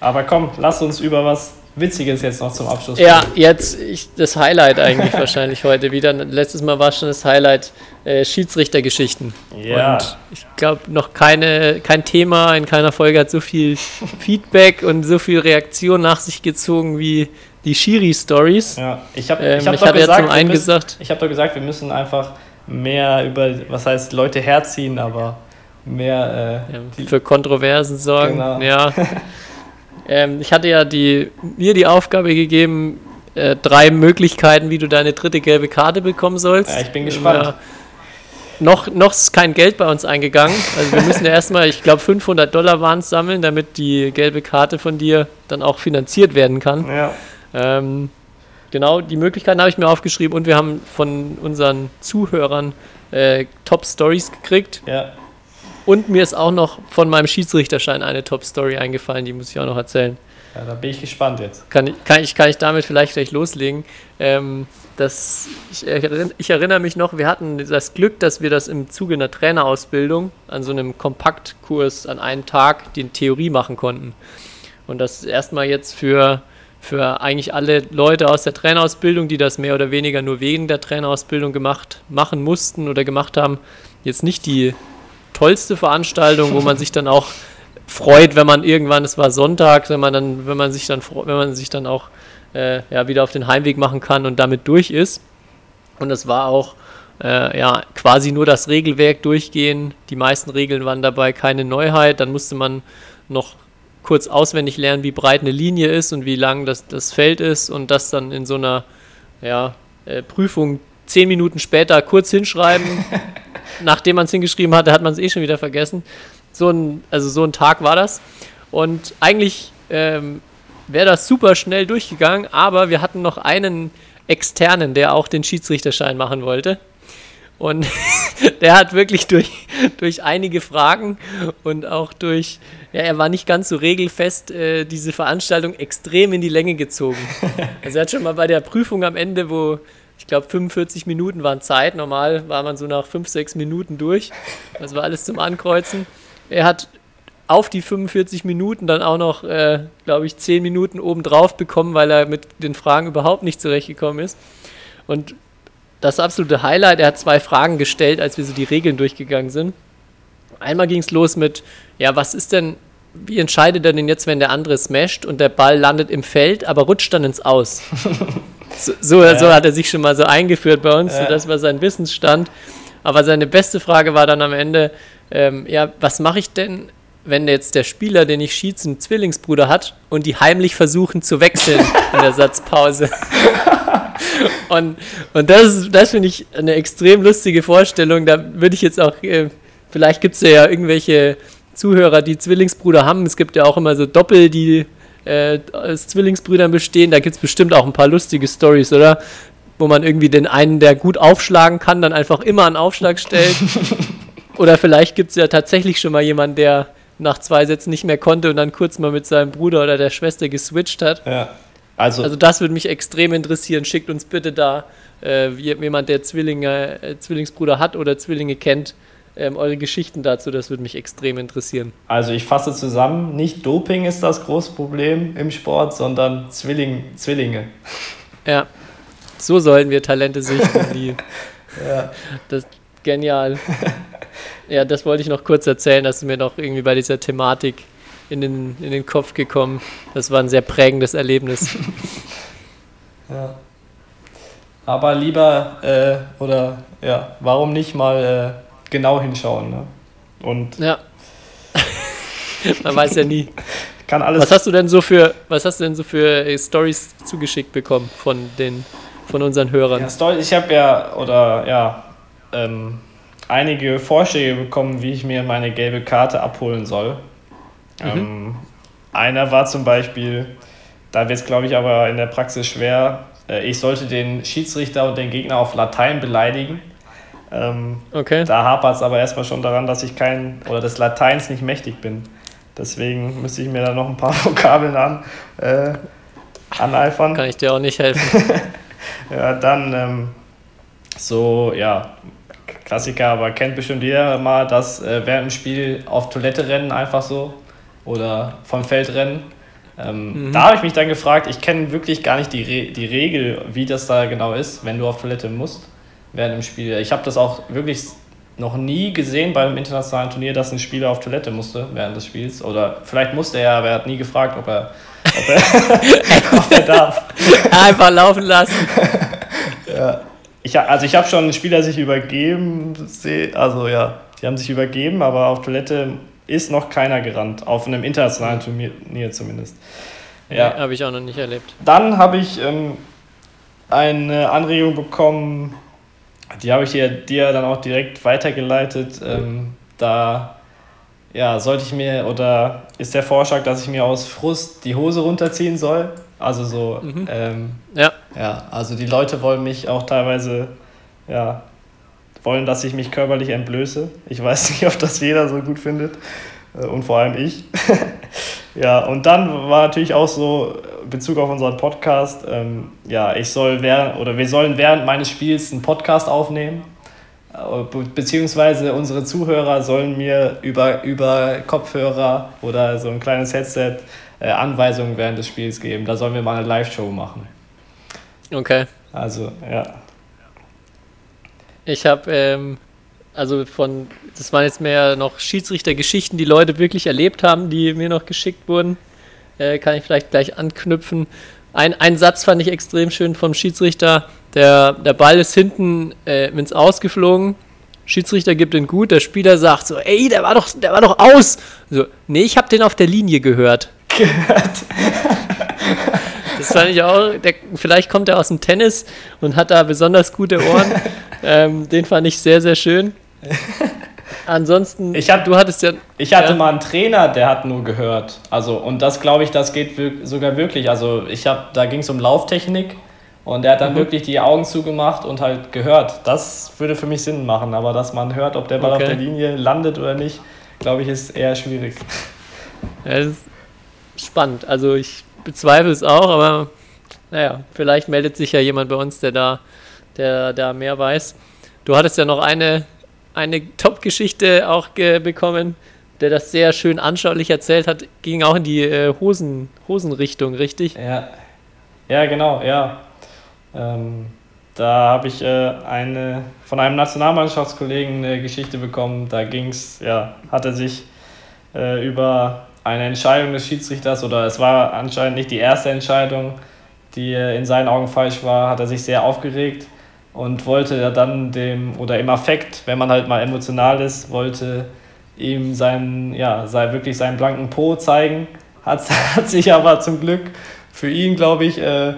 Aber komm, lass uns über was Witziges jetzt noch zum Abschluss Ja, jetzt ich, das Highlight eigentlich wahrscheinlich heute wieder. Letztes Mal war schon das Highlight äh, Schiedsrichtergeschichten. Ja. Und ich glaube, noch keine, kein Thema in keiner Folge hat so viel Feedback und so viel Reaktion nach sich gezogen wie die Schiri-Stories. Ja, ich habe Ähm, ich hab ich doch hatte ja gesagt, zum einen müssen, gesagt, ich habe doch gesagt, wir müssen einfach mehr über, was heißt, Leute herziehen, aber mehr, äh, ja, für Kontroversen sorgen. Genau. Ja. ähm, ich hatte ja die, mir die Aufgabe gegeben, äh, drei Möglichkeiten, wie du deine dritte gelbe Karte bekommen sollst. Ja, ich bin gespannt. Ja. Noch, noch ist kein Geld bei uns eingegangen. Also wir müssen ja erstmal, ich glaube 500 Dollar waren es sammeln, damit die gelbe Karte von dir dann auch finanziert werden kann. ja, Ähm, genau, die Möglichkeiten habe ich mir aufgeschrieben und wir haben von unseren Zuhörern äh, Top-Stories gekriegt. ja, Und mir ist auch noch von meinem Schiedsrichterschein eine Top-Story eingefallen, die muss ich auch noch erzählen. ja, da bin ich gespannt jetzt. Kann ich, kann ich, kann ich damit vielleicht gleich loslegen? Ähm, das, ich, erinn- ich erinnere mich noch, wir hatten das Glück, dass wir das im Zuge einer Trainerausbildung an so einem Kompaktkurs an einem Tag die Theorie machen konnten. Und das erstmal jetzt für, für eigentlich alle Leute aus der Trainerausbildung, die das mehr oder weniger nur wegen der Trainerausbildung gemacht, machen mussten oder gemacht haben, jetzt nicht die tollste Veranstaltung, wo man sich dann auch freut, wenn man irgendwann, es war Sonntag, wenn man dann, wenn man sich dann, wenn man sich dann auch äh, ja, wieder auf den Heimweg machen kann und damit durch ist. Und es war auch äh, ja, quasi nur das Regelwerk durchgehen. Die meisten Regeln waren dabei keine Neuheit. Dann musste man noch kurz auswendig lernen, wie breit eine Linie ist und wie lang das, das Feld ist und das dann in so einer ja, äh, Prüfung zehn Minuten später kurz hinschreiben. Nachdem man es hingeschrieben hatte, hat man es eh schon wieder vergessen. So ein, also so ein Tag war das. Und eigentlich ähm, wäre das super schnell durchgegangen, aber wir hatten noch einen externen, der auch den Schiedsrichterschein machen wollte. Und der hat wirklich durch, durch einige Fragen und auch durch, ja, er war nicht ganz so regelfest, äh, diese Veranstaltung extrem in die Länge gezogen. Also er hat schon mal bei der Prüfung am Ende, wo ich glaube 45 Minuten waren Zeit, normal war man so nach 5, 6 Minuten durch. Das war alles zum Ankreuzen. Er hat auf die 45 Minuten dann auch noch, äh, glaube ich, 10 Minuten obendrauf bekommen, weil er mit den Fragen überhaupt nicht zurechtgekommen ist. Und das absolute Highlight, er hat zwei Fragen gestellt, als wir so die Regeln durchgegangen sind. Einmal ging es los mit, ja, was ist denn, wie entscheidet er denn jetzt, wenn der andere smasht und der Ball landet im Feld, aber rutscht dann ins Aus? so, so, so hat er sich schon mal so eingeführt bei uns, so Ja. das war sein Wissensstand. Aber seine beste Frage war dann am Ende, ähm, ja, was mache ich denn, wenn jetzt der Spieler, den ich schieße, einen Zwillingsbruder hat und die heimlich versuchen zu wechseln in der Satzpause? Und, und das, das finde ich eine extrem lustige Vorstellung. Da würde ich jetzt auch, äh, vielleicht gibt es ja irgendwelche Zuhörer, die Zwillingsbrüder haben. Es gibt ja auch immer so Doppel, die äh, aus Zwillingsbrüdern bestehen. Da gibt es bestimmt auch ein paar lustige Stories, oder? Wo man irgendwie den einen, der gut aufschlagen kann, dann einfach immer einen Aufschlag stellt. oder vielleicht gibt es ja tatsächlich schon mal jemanden, der nach zwei Sätzen nicht mehr konnte und dann kurz mal mit seinem Bruder oder der Schwester geswitcht hat. Ja. Also, Also das würde mich extrem interessieren. Schickt uns bitte da äh, jemand, der Zwillinge, äh, Zwillingsbruder hat oder Zwillinge kennt, ähm, eure Geschichten dazu. Das würde mich extrem interessieren. also ich fasse zusammen, nicht Doping ist das große Problem im Sport, sondern Zwilling, Zwillinge. Ja, so sollen wir Talente sichten. Ja. das Genial. ja, das wollte ich noch kurz erzählen, dass du mir noch irgendwie bei dieser Thematik in den, in den Kopf gekommen. Das war ein sehr prägendes Erlebnis. Ja. Aber lieber, äh, oder ja, warum nicht mal äh, genau hinschauen, ne? Und Ja. Man weiß ja nie. kann alles. Was hast du denn so für, was hast du denn so für äh, Stories zugeschickt bekommen von den, von unseren Hörern? Ja, Story, ich habe ja, oder ja, ähm, einige Vorschläge bekommen, wie ich mir meine gelbe Karte abholen soll. Ähm, einer war zum Beispiel, da wird es glaube ich aber in der Praxis schwer, äh, ich sollte den Schiedsrichter und den Gegner auf Latein beleidigen. Ähm, Okay. da hapert es aber erstmal schon daran, dass ich kein oder des Lateins nicht mächtig bin. Deswegen müsste ich mir da noch ein paar Vokabeln an, äh, aneifern. Kann ich dir auch nicht helfen. Ja, dann ähm, so, ja, Klassiker, aber kennt bestimmt jeder mal, dass äh, während dem Spiel auf Toilette rennen einfach so oder vom Feld rennen. Ähm, Da habe ich mich dann gefragt, ich kenne wirklich gar nicht die, Re die Regel, wie das da genau ist, wenn du auf Toilette musst während dem Spiel. Ich habe das auch wirklich noch nie gesehen beim internationalen Turnier, dass ein Spieler auf Toilette musste während des Spiels. Oder vielleicht musste er, aber er hat nie gefragt, ob er, ob er, ob er darf. Einfach laufen lassen. Ich, also ich habe schon Spieler sich übergeben, also ja, die haben sich übergeben, aber auf Toilette ist noch keiner gerannt, auf einem internationalen Turnier zumindest. Ja. Habe ich auch noch nicht erlebt. Dann habe ich ähm, eine Anregung bekommen, die habe ich dir, dir dann auch direkt weitergeleitet. Ähm, da ja, sollte ich mir, oder ist der Vorschlag, dass ich mir aus Frust die Hose runterziehen soll? Also so, ähm, Ja. ja, also die Leute wollen mich auch teilweise, ja, wollen, dass ich mich körperlich entblöße. Ich weiß nicht, ob das jeder so gut findet äh, und vor allem ich. ja, und dann war natürlich auch so in Bezug auf unseren Podcast, ähm, ja, ich soll während, oder wir sollen während meines Spiels einen Podcast aufnehmen. Äh, be- Beziehungsweise unsere Zuhörer sollen mir über, über Kopfhörer oder so ein kleines Headset äh, Anweisungen während des Spiels geben. Da sollen wir mal eine Live-Show machen. Okay. Also, ja. Ich habe, ähm, also von, das waren jetzt mehr noch Schiedsrichtergeschichten, die Leute wirklich erlebt haben, die mir noch geschickt wurden. Äh, kann ich vielleicht gleich anknüpfen. Ein, ein Satz fand ich extrem schön vom Schiedsrichter. Der, der Ball ist hinten äh, ins Ausgeflogen. Schiedsrichter gibt den gut. Der Spieler sagt so: Ey, der war doch, der war doch aus. So, nee, ich habe den auf der Linie gehört. Das fand ich auch, der, vielleicht kommt er aus dem Tennis und hat da besonders gute Ohren. ähm, den fand ich sehr, sehr schön. Ansonsten, Ich hab- du hattest ja. Ich hatte Ja. mal einen Trainer, der hat nur gehört. Also, und das glaube ich, das geht sogar wirklich. Also, ich habe, da ging es um Lauftechnik und der hat dann wirklich die Augen zugemacht und halt gehört. Das würde für mich Sinn machen, aber dass man hört, ob der Ball Okay. auf der Linie landet oder nicht, glaube ich, ist eher schwierig. Ja, das ist spannend. Also ich bezweifle es auch, aber naja, vielleicht meldet sich ja jemand bei uns, der da, der da mehr weiß. Du hattest ja noch eine, eine Top-Geschichte auch bekommen, der das sehr schön anschaulich erzählt hat, ging auch in die äh, Hosen, Hosenrichtung, richtig? Ja, ja genau, ja. Ähm, da habe ich äh, eine, von einem Nationalmannschaftskollegen eine Geschichte bekommen. Da ging es, ja, hat er sich äh, über eine Entscheidung des Schiedsrichters, oder es war anscheinend nicht die erste Entscheidung, die in seinen Augen falsch war, hat er sich sehr aufgeregt und wollte dann dem, oder im Affekt, wenn man halt mal emotional ist, wollte ihm seinen, ja, sei wirklich seinen blanken Po zeigen. Hat, hat sich aber zum Glück für ihn, glaube ich, äh,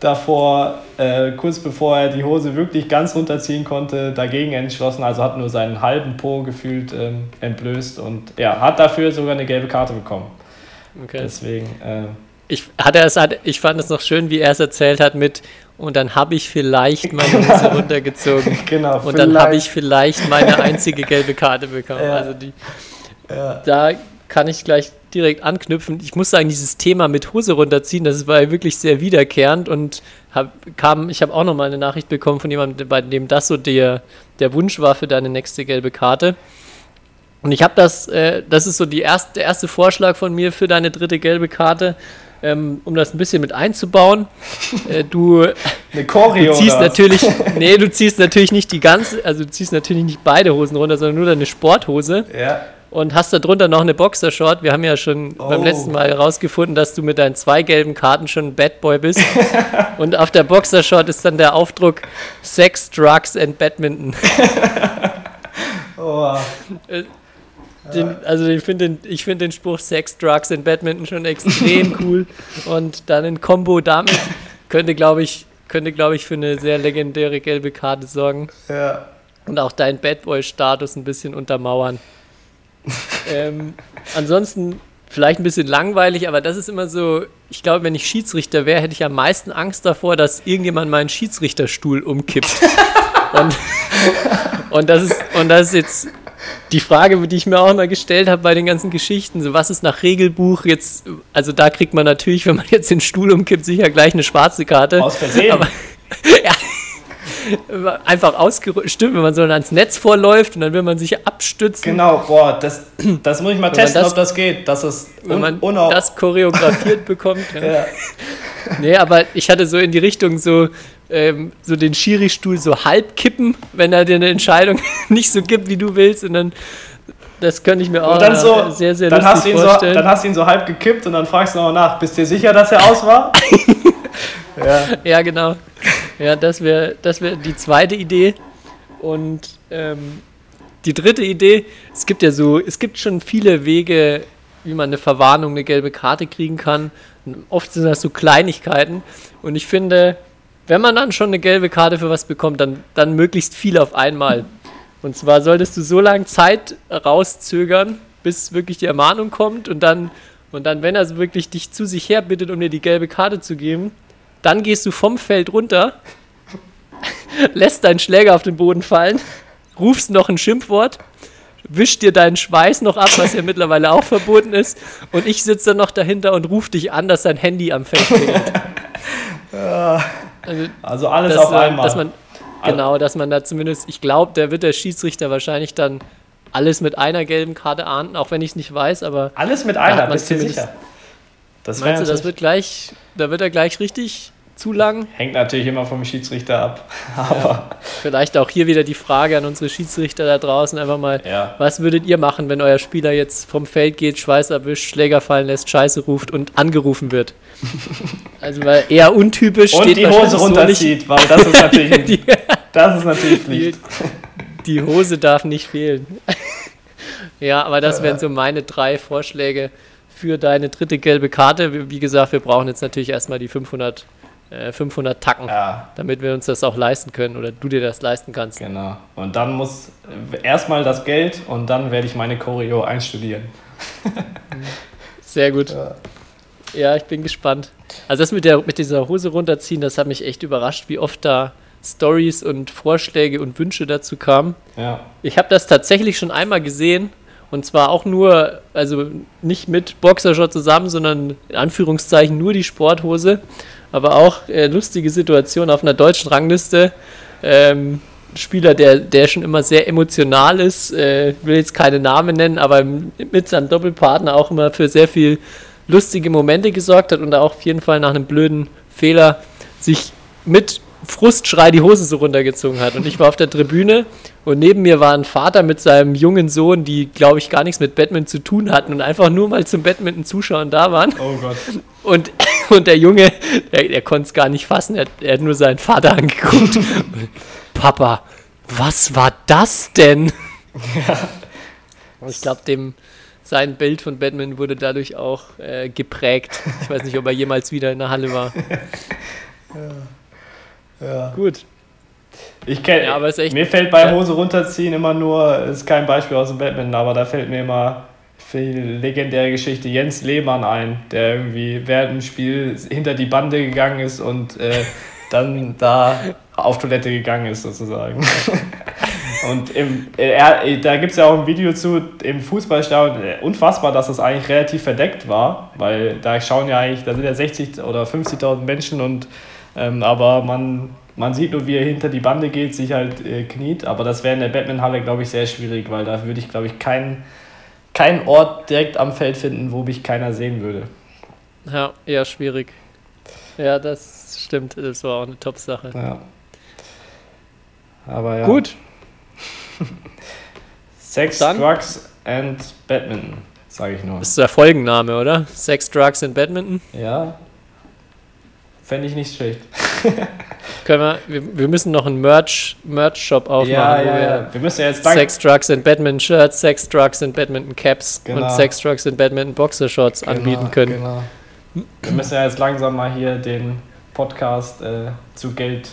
davor, äh, kurz bevor er die Hose wirklich ganz runterziehen konnte, dagegen entschlossen. Also hat nur seinen halben Po gefühlt ähm, entblößt und ja, hat dafür sogar eine gelbe Karte bekommen. Okay. Deswegen, äh, Ich, hat er es, hat, ich fand es noch schön, wie er es erzählt hat mit und dann habe ich vielleicht meine Hose runtergezogen. genau. Und dann habe ich vielleicht meine einzige gelbe Karte bekommen. Ja. Also die, Ja. da kann ich gleich direkt anknüpfen. Ich muss sagen, dieses Thema mit Hose runterziehen, das war ja wirklich sehr wiederkehrend und hab, kam, ich habe auch noch mal eine Nachricht bekommen von jemandem, bei dem das so der, der Wunsch war für deine nächste gelbe Karte. Und ich habe das, äh, das ist so die erste, der erste Vorschlag von mir für deine dritte gelbe Karte. ähm, um das ein bisschen mit einzubauen, äh, du, Eine Choreo. du ziehst oder natürlich, nee, du ziehst natürlich nicht die ganze, also du ziehst natürlich nicht beide Hosen runter, sondern nur deine Sporthose Ja. Und hast da drunter noch eine Boxershort. Wir haben ja schon beim Oh. letzten Mal herausgefunden, dass du mit deinen zwei gelben Karten schon ein Bad Boy bist. und auf der Boxershort ist dann der Aufdruck Sex, Drugs and Badminton. Oh. Den, also ich finde den, ich find den Spruch Sex, Drugs and Badminton schon extrem cool. Und dann in Kombo damit könnte, glaube ich, könnte, glaube ich, für eine sehr legendäre gelbe Karte sorgen. Ja. und auch deinen Bad Boy-Status ein bisschen untermauern. Ähm, ansonsten vielleicht ein bisschen langweilig, aber das ist immer so, ich glaube, wenn ich Schiedsrichter wäre, hätte ich am meisten Angst davor, dass irgendjemand meinen Schiedsrichterstuhl umkippt. und, und, das ist, und das ist jetzt die Frage, die ich mir auch immer gestellt habe bei den ganzen Geschichten, so was ist nach Regelbuch jetzt, also da kriegt man natürlich, wenn man jetzt den Stuhl umkippt, sicher gleich eine schwarze Karte. Aus Versehen. Aber- ja. Einfach ausgerüstet, stimmt, wenn man so ans Netz vorläuft und dann will man sich abstützen. Genau, boah, das, das muss ich mal testen, das- ob das geht. Das ist Wenn man das choreografiert bekommt. Ja. Ja. Nee, aber ich hatte so in die Richtung so, ähm, so den Schiri-Stuhl so halb kippen, wenn er dir eine Entscheidung nicht so gibt, wie du willst. Und dann, das könnte ich mir auch so, sehr, sehr dann lustig ihn so, vorstellen. dann hast du ihn so halb gekippt und dann fragst du nochmal nach, bist du dir sicher, dass er aus war? ja. Ja, genau. Ja, das wäre das wär die zweite Idee. Und ähm, die dritte Idee, es gibt ja so, es gibt schon viele Wege, wie man eine Verwarnung, eine gelbe Karte kriegen kann. Und oft sind das so Kleinigkeiten. Und ich finde, wenn man dann schon eine gelbe Karte für was bekommt, dann, dann möglichst viel auf einmal. Und zwar solltest du so lange Zeit rauszögern, bis wirklich die Ermahnung kommt und dann, und dann, wenn er wirklich dich zu sich her bittet, um dir die gelbe Karte zu geben, dann gehst du vom Feld runter, lässt deinen Schläger auf den Boden fallen, rufst noch ein Schimpfwort, wischst dir deinen Schweiß noch ab, was ja mittlerweile auch verboten ist, und ich sitze dann noch dahinter und ruf dich an, dass dein Handy am Feld klingelt. Also, Also alles dass, auf einmal. dass man genau, dass man da zumindest, ich glaube, da wird der Schiedsrichter wahrscheinlich dann alles mit einer gelben Karte ahnden, auch wenn ich es nicht weiß, aber alles mit einer, bist du sicher? Das, meinst du, das wird gleich, da wird er gleich richtig zu lang? hängt natürlich immer vom Schiedsrichter ab. Aber Vielleicht auch hier wieder die Frage an unsere Schiedsrichter da draußen einfach mal, ja. was würdet ihr machen, wenn euer Spieler jetzt vom Feld geht, Schweiß erwischt, Schläger fallen lässt, Scheiße ruft und angerufen wird? Also weil eher untypisch Und steht die Hose so runterzieht, weil das ist natürlich, Die, das ist natürlich die, Pflicht. die Hose darf nicht fehlen. ja, aber das wären so meine drei Vorschläge für deine dritte gelbe Karte. Wie- gesagt, wir brauchen jetzt natürlich erstmal die 500, äh, 500 Tacken, Ja, damit wir uns das auch leisten können oder du dir das leisten kannst. genau. Und dann muss erstmal das Geld und dann werde ich meine Choreo einstudieren. Sehr gut. Ja. ich bin gespannt. Also das mit, der, mit dieser Hose runterziehen, das hat mich echt überrascht, wie oft da Stories und Vorschläge und Wünsche dazu kamen. Ja. Ich habe das tatsächlich schon einmal gesehen und zwar auch nur, also nicht mit Boxershot zusammen, sondern in Anführungszeichen nur die Sporthose. Aber auch äh, lustige Situation auf einer deutschen Rangliste. Ähm, Spieler, der, der schon immer sehr emotional ist, äh, will jetzt keine Namen nennen, aber mit seinem Doppelpartner auch immer für sehr viel lustige Momente gesorgt hat und auch auf jeden Fall nach einem blöden Fehler sich mit Frustschrei die Hose so runtergezogen hat. Und ich war auf der Tribüne und neben mir war ein Vater mit seinem jungen Sohn, die, glaube ich, gar nichts mit Badminton zu tun hatten und einfach nur mal zum Badminton zuschauen da waren. Oh Gott. Und, und der Junge, der, der konnte es gar nicht fassen, er, er hat nur seinen Vater angeguckt. Papa, was war das denn? Und ich glaube, dem sein Bild von Batman wurde dadurch auch äh, geprägt. Ich weiß nicht, ob er jemals wieder in der Halle war. Ja. Gut. Ich kenn, Ja, aber ist echt- mir fällt bei Ja. Hose runterziehen immer nur, ist kein Beispiel aus dem Badminton, aber da fällt mir immer für die legendäre Geschichte Jens Lehmann ein, der irgendwie während dem Spiel hinter die Bande gegangen ist und äh, dann da auf Toilette gegangen ist sozusagen. Und im, er, da gibt es ja auch ein Video zu im Fußballstadion. Unfassbar, dass das eigentlich relativ verdeckt war, weil da schauen ja eigentlich, da sind ja 60 oder 50.000 Menschen und ähm, aber man, man sieht nur, wie er hinter die Bande geht, sich halt äh, kniet. Aber das wäre in der Batman-Halle, glaube ich, sehr schwierig, weil da würde ich, glaube ich, keinen keinen Ort direkt am Feld finden, wo mich keiner sehen würde. Ja, eher schwierig. Ja, das stimmt. Das war auch eine Top-Sache. Ja. Aber ja. Gut, Sex, Dann- Drugs and Badminton, sage ich nur. das ist der Folgenname, oder? Sex, Drugs and Badminton. Ja. Fände ich nicht schlecht. Können wir, wir, wir müssen noch einen Merch, Merch-Shop aufmachen, ja, ja, wir ja. Wir müssen ja jetzt lang Sex, Drugs and Badminton Shirts, Sex, Drugs and Badminton Caps Genau. und Sex, Drugs and Badminton Boxershorts Genau, anbieten können. Genau. Wir müssen ja jetzt langsam mal hier den Podcast äh, zu Geld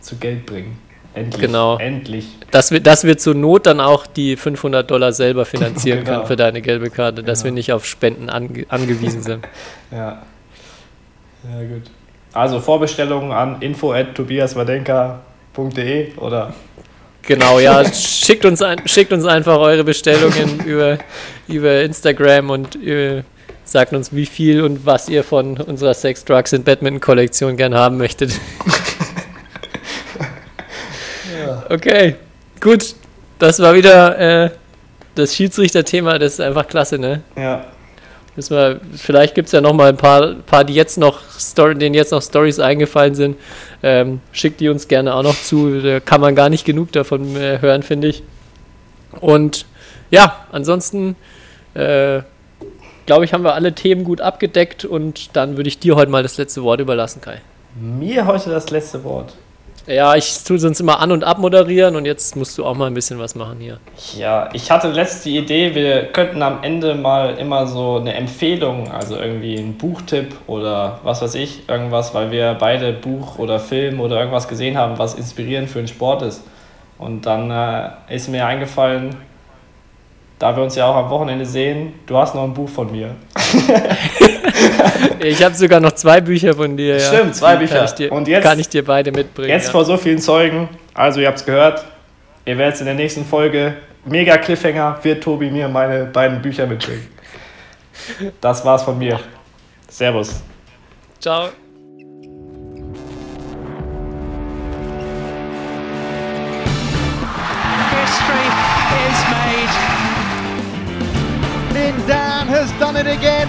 zu Geld bringen. Endlich. Genau. Endlich. Dass wir, dass wir zur Not dann auch die 500 Dollar selber finanzieren Genau. können für deine gelbe Karte, dass Genau. wir nicht auf Spenden ange angewiesen sind. Ja. Ja, gut. Also Vorbestellungen an info at tobiaswadenka.de oder Genau, ja, schickt uns, ein, schickt uns einfach eure Bestellungen über, über Instagram und äh, sagt uns, wie viel und was ihr von unserer Sex, Drugs and Badminton Kollektion gern haben möchtet. Okay, gut. Das war wieder äh, das Schiedsrichter-Thema, das ist einfach klasse, ne? ja. Müssen wir, vielleicht gibt es ja noch mal ein paar, paar die jetzt noch Story, denen jetzt noch Stories eingefallen sind. Ähm, schickt die uns gerne auch noch zu. Da kann man gar nicht genug davon äh, hören, finde ich. Und ja, ansonsten äh, glaube ich, haben wir alle Themen gut abgedeckt und dann würde ich dir heute mal das letzte Wort überlassen, Kai. Mir heute das letzte Wort. Ja, ich tue sonst immer an- und abmoderieren und jetzt musst du auch mal ein bisschen was machen hier. Ja, ich hatte letzte Idee, wir könnten am Ende mal immer so eine Empfehlung, also irgendwie ein Buchtipp oder was weiß ich, irgendwas, weil wir beide Buch oder Film oder irgendwas gesehen haben, was inspirierend für den Sport ist. Und dann äh, ist mir eingefallen, da wir uns ja auch am Wochenende sehen, du hast noch ein Buch von mir. Ich habe sogar noch zwei Bücher von dir. Ja. Stimmt, zwei Bücher. Kann ich dir, Und jetzt- kann ich dir beide mitbringen. Jetzt ja. vor so vielen Zeugen, also ihr habt es gehört, ihr werdet es in der nächsten Folge, mega Cliffhanger, wird Tobi mir meine beiden Bücher mitbringen. Das war's von mir. Servus. Ciao. History is made. Lin Dan has done it again.